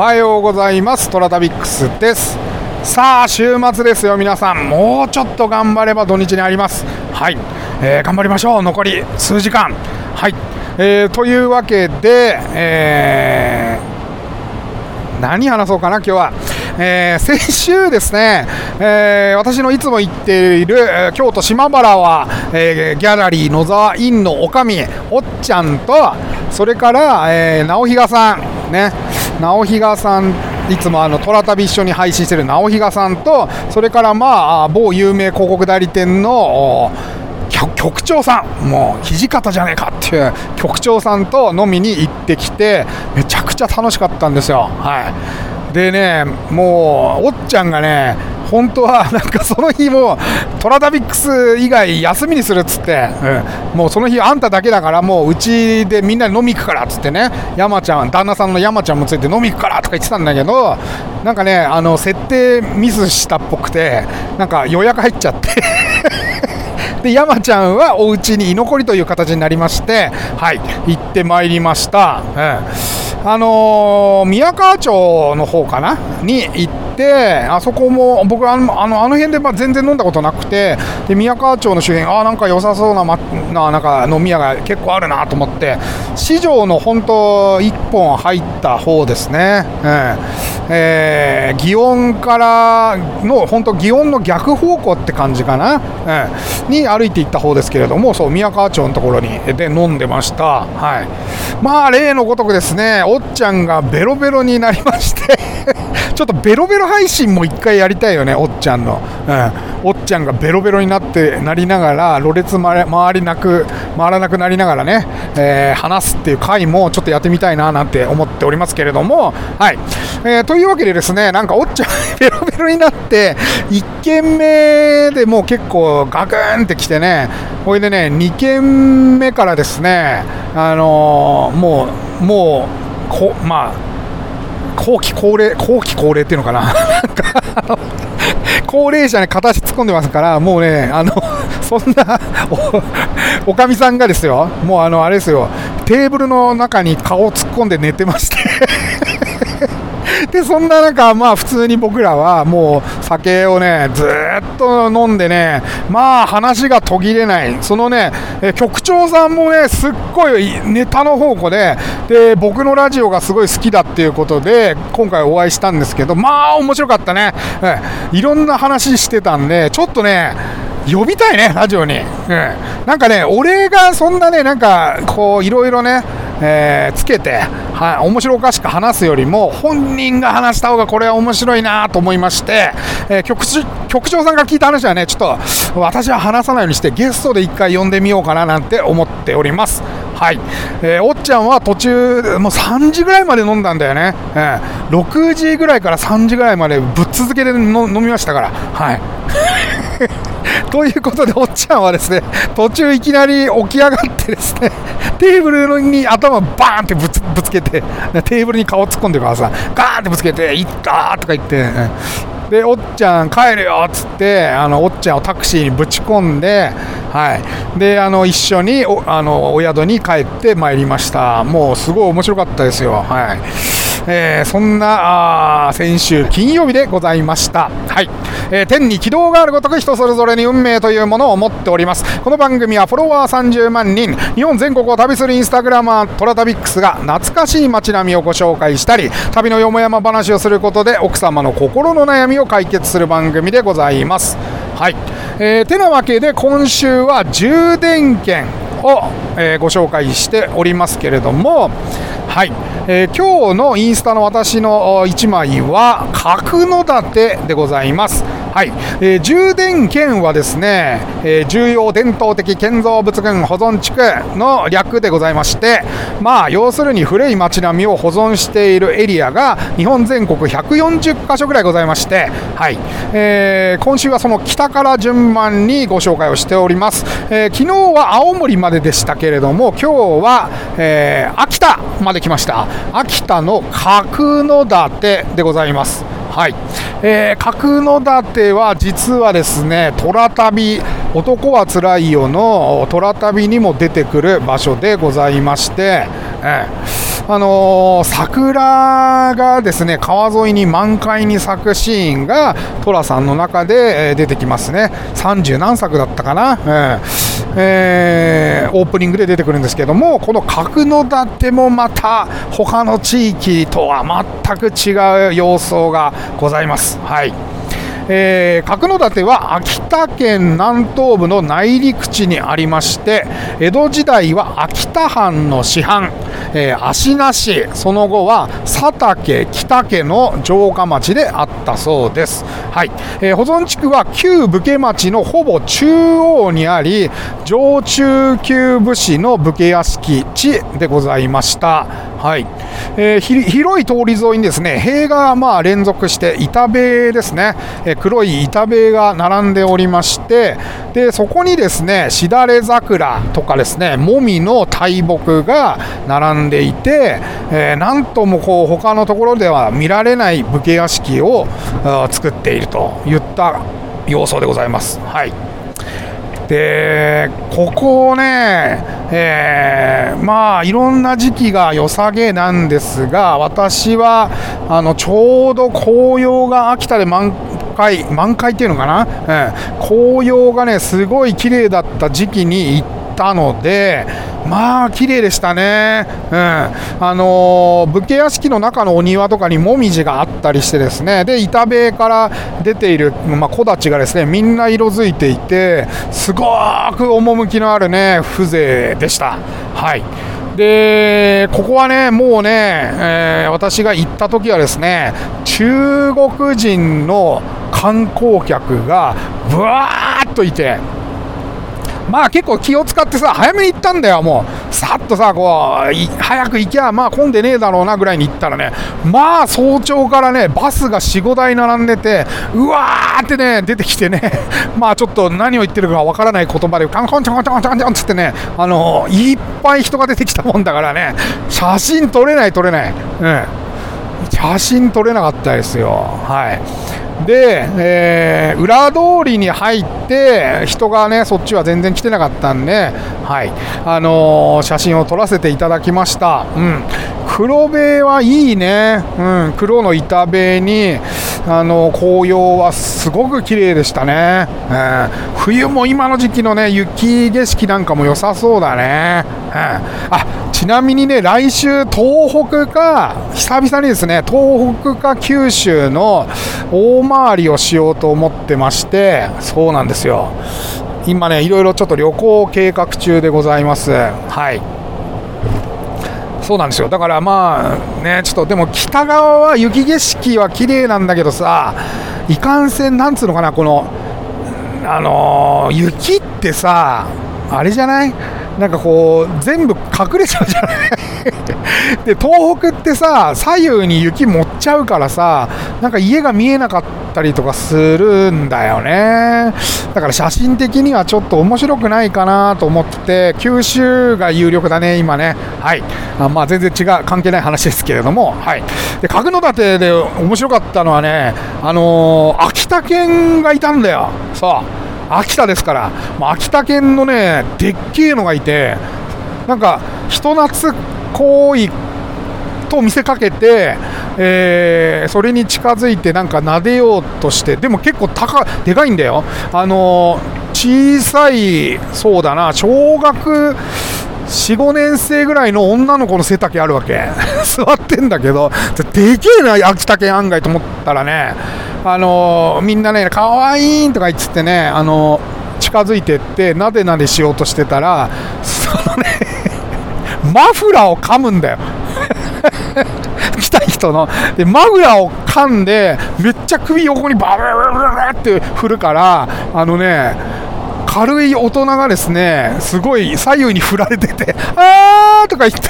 おはようございます。トラタビックスです。さあ週末ですよ皆さん。もうちょっと頑張れば土日にあります。はい、えー、頑張りましょう。残り数時間。はい、えー、というわけで、えー、何話そうかな今日は。えー、先週ですね、えー、私のいつも行っている、えー、京都島原は、えギャラリー野沢院の女将おっちゃんとそれから、え直比嘉さんね。直比嘉さんいつもあの虎旅一緒に配信してる直比嘉さんとそれからまあ某有名広告代理店の局長さん。もう土方じゃねえかっていう局長さんと飲みに行ってきてめちゃくちゃ楽しかったんですよ。はい。でね、もう、おっちゃんがね、本当はなんかその日もトラタビックス以外休みにするっつって、うん、もうその日あんただけだからもううちでみんなで飲み行くからっつってね山ちゃん旦那さんの山ちゃんもついて飲み行くからとか言ってたんだけどなんかねあの設定ミスしたっぽくてなんか予約入っちゃって。で山ちゃんはお家に居残りという形になりましてはい行ってまいりました、うんあのー、宮川町の方かな？に行って、あそこも僕あの、あのあの辺でま全然飲んだことなくて、で宮川町の周辺、ああなんか良さそうな,、ま、ななんか飲み屋が結構あるなと思って、市場の本当、1本入った方ですね、うん。えー、祇園からの、本当、祇園の逆方向って感じかな、えー、に歩いていった方ですけれども、そう宮川町のところにで飲んでました。はい。まあ例のごとくですねおっちゃんがベロベロになりまして ちょっとベロベロ配信も1回やりたいよね、おっちゃんの。うん、おっちゃんがベロベロになってなりながら、ろれつ回りなく、回らなくなりながらね、えー、話すっていう回もちょっとやってみたいななんて思っておりますけれども、はい。えー、というわけでですね、なんかおっちゃん ベロベロになって、1軒目でもう結構ガクンってきてね、ほいでね、2軒目からですね、あのー、もう、もう、こまあ、後期高齢、後期高齢っていうのかな、なんか高齢者に片足突っ込んでますから、もうね、あのそんなおかみさんがですよ、もうあのあれですよ、テーブルの中に顔を突っ込んで寝てまして。で、そんな中、まあ普通に僕らはもう酒をね、ずっと飲んでね、まあ話が途切れない。そのね、局長さんもね、すっごいネタの宝庫で、で、僕のラジオがすごい好きだっていうことで、今回お会いしたんですけど、まあ面白かったね。いろんな話してたんで、ちょっとね、呼びたいね、ラジオに。うん。なんかね、俺がそんなね、なんか、こう、いろいろね、えー、つけて、は、面白おかしく話すよりも、本人が話した方がこれは面白いなと思いまして、えー、局局長さんが聞いた話はね、ちょっと私は話さないようにして、ゲストで1回呼んでみようかななんて思っております。はい、えー、おっちゃんは途中、もう3時ぐらいまで飲んだんだよね、えー、6時ぐらいから3時ぐらいまでぶっ続けで飲みましたから。はい ということで、おっちゃんはですね、途中いきなり起き上がってですね、テーブルに頭バーンってぶつぶつけて、テーブルに顔突っ込んでからさ、ガーンってぶつけて、いったーとか言って、で、おっちゃん帰るよっつって、あのおっちゃんをタクシーにぶち込んで、はい、であの一緒におあのお宿に帰ってまいりました。もうすごい面白かったですよ。はいえー、そんな先週金曜日でございました。はい、えー、天に軌道があるごとく人それぞれに運命というものを持っております。この番組はフォロワー30万人、日本全国を旅するインスタグラマートラタビックスが懐かしい街並みをご紹介したり、旅のよもやま話をすることで奥様の心の悩みを解決する番組でございます。はい、えー、てなわけで今週は充電券を、えー、ご紹介しておりますけれども、はい、えー、今日のインスタの私の1枚は角館でございます。はい、えー、充電券はですね、えー、重要伝統的建造物群保存地区の略でございまして、まあ要するに古い街並みを保存しているエリアが日本全国140カ所ぐらいございまして、はい、えー、今週はその北から順番にご紹介をしております。えー、昨日は青森まででしたけれども、今日は、えー、秋田まで来ました。秋田の角館でございます。はい、えー、角館は実はですね、虎旅、男はつらいよの虎旅にも出てくる場所でございまして、えーあのー、桜がですね、川沿いに満開に咲くシーンが、寅さんの中で、え出てきますね。30何作だったかな、えー。えー、オープニングで出てくるんですけども、この角館もまた、他の地域とは全く違う様相がございます。はい。えー、角館は秋田県南東部の内陸地にありまして江戸時代は秋田藩の師範、えー、足名市その後は佐竹北家の城下町であったそうです、はい。えー、保存地区は旧武家町のほぼ中央にあり上中級武士の武家屋敷地でございました。はい。えー、広い通り沿いにですね塀がまあ連続して板塀ですね、えー、黒い板塀が並んでおりましてでそこにですねしだれ桜とかですねもみの大木が並んでいて、えー、なんともこう他のところでは見られない武家屋敷を作っているといった様相でございます。はいでここをね、えー、まあいろんな時期が良さげなんですが私はあのちょうど紅葉が秋田で満開満開っていうのかな、えー、紅葉がねすごい綺麗だった時期に行ったのでまあ綺麗でしたね、うんあのー、武家屋敷の中のお庭とかにもみじがあったりしてですね。で板塀から出ている、まあ、木立がですねみんな色づいていてすごく趣のあるね風情でした。はい。でここはね、もうね、えー、私が行った時はですね中国人の観光客がぶわーっといて、まあ結構気を使ってさ、早めに行ったんだよ、もう。さっとさ、こう、早く行きゃ、まあ混んでねえだろうなぐらいに行ったらね、まあ早朝からね、バスが4、5台並んでて、うわーってね、出てきてね、まあちょっと何を言ってるかわからない言葉で、カンコンチョンチョンチョンチョンつってね、あのいっぱい人が出てきたもんだからね、写真撮れない撮れない。うん。写真撮れなかったですよ。はい。で、えー、裏通りに入って人がねそっちは全然来てなかったんで、はい。あのー、写真を撮らせていただきました、うん、黒塀はいいね、うん、黒の板塀にあの紅葉はすごく綺麗でしたね、えー、冬も今の時期のね雪景色なんかも良さそうだね、うん、あちなみにね来週東北か久々にですね東北か九州の大回りをしようと思ってましてそうなんですよ。今ねいろいろちょっと旅行計画中でございます。はい。そうなんですよ。だからまあねちょっとでも北側は雪景色は綺麗なんだけどさいかんせんなんつうのかなこのあのー、雪ってさあれじゃない？なんかこう全部隠れちゃうじゃない。で東北ってさ左右に雪持っちゃうからさなんか家が見えなかったりとかするんだよね。だから写真的にはちょっと面白くないかなと思って九州が有力だね今ね。はい。あまあ全然違う関係ない話ですけれども。はい。で角館で面白かったのはねあのー、秋田県がいたんだよ。さあ秋田ですから、ま、秋田県のね、でっけえのがいて、なんか人懐っこいと見せかけて、えー、それに近づいてなんか撫でようとして、でも結構高でかいんだよ。あのー、小さい、そうだな、小学4、5年生ぐらいの女の子の背丈あるわけ。座ってんだけど、でけえな、秋田県案外と思ったらね、あの、みんなね、かわいいとか言ってね、あの、近づいてって、なでなでしようとしてたら、そのね、マフラーを噛むんだよ。来た人の。で、マフラーを噛んで、めっちゃ首横にバラバラバラって振るから、あのね、軽い大人がですね、すごい左右に振られてて、あーとか言って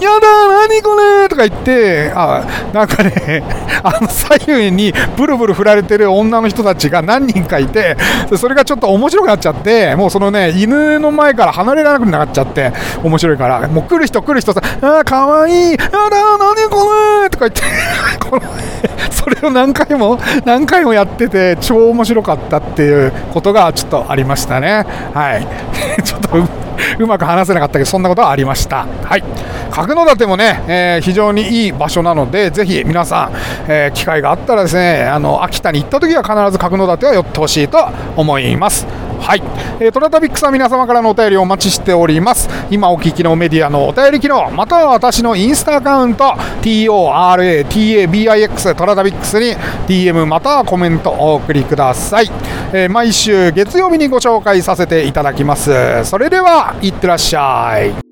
やだ何これとか言って、あ、なんかね、あの左右にブルブル振られてる女の人たちが何人かいて、それがちょっと面白くなっちゃって、もうそのね、犬の前から離れられなくなっちゃって、面白いから、もう来る人来る人さ、あーかわいい、やだ何ここのとか言ってこのそれを何回も何回もやってて超面白かったっていうことがちょっとありました。したね。はい。ちょっとうまく話せなかったけどそんなことはありました。はい。角館もね、えー、非常にいい場所なのでぜひ皆さん、えー、機会があったらですねあの秋田に行った時は必ず角館は寄ってほしいと思います。はい、えー、トラタビックスは皆様からのお便りをお待ちしております。今お聞きのメディアのお便り機能または私のインスタアカウント TORATABIX トラタビックスに DM またはコメントをお送りください、えー、毎週月曜日にご紹介させていただきます。それではいってらっしゃい。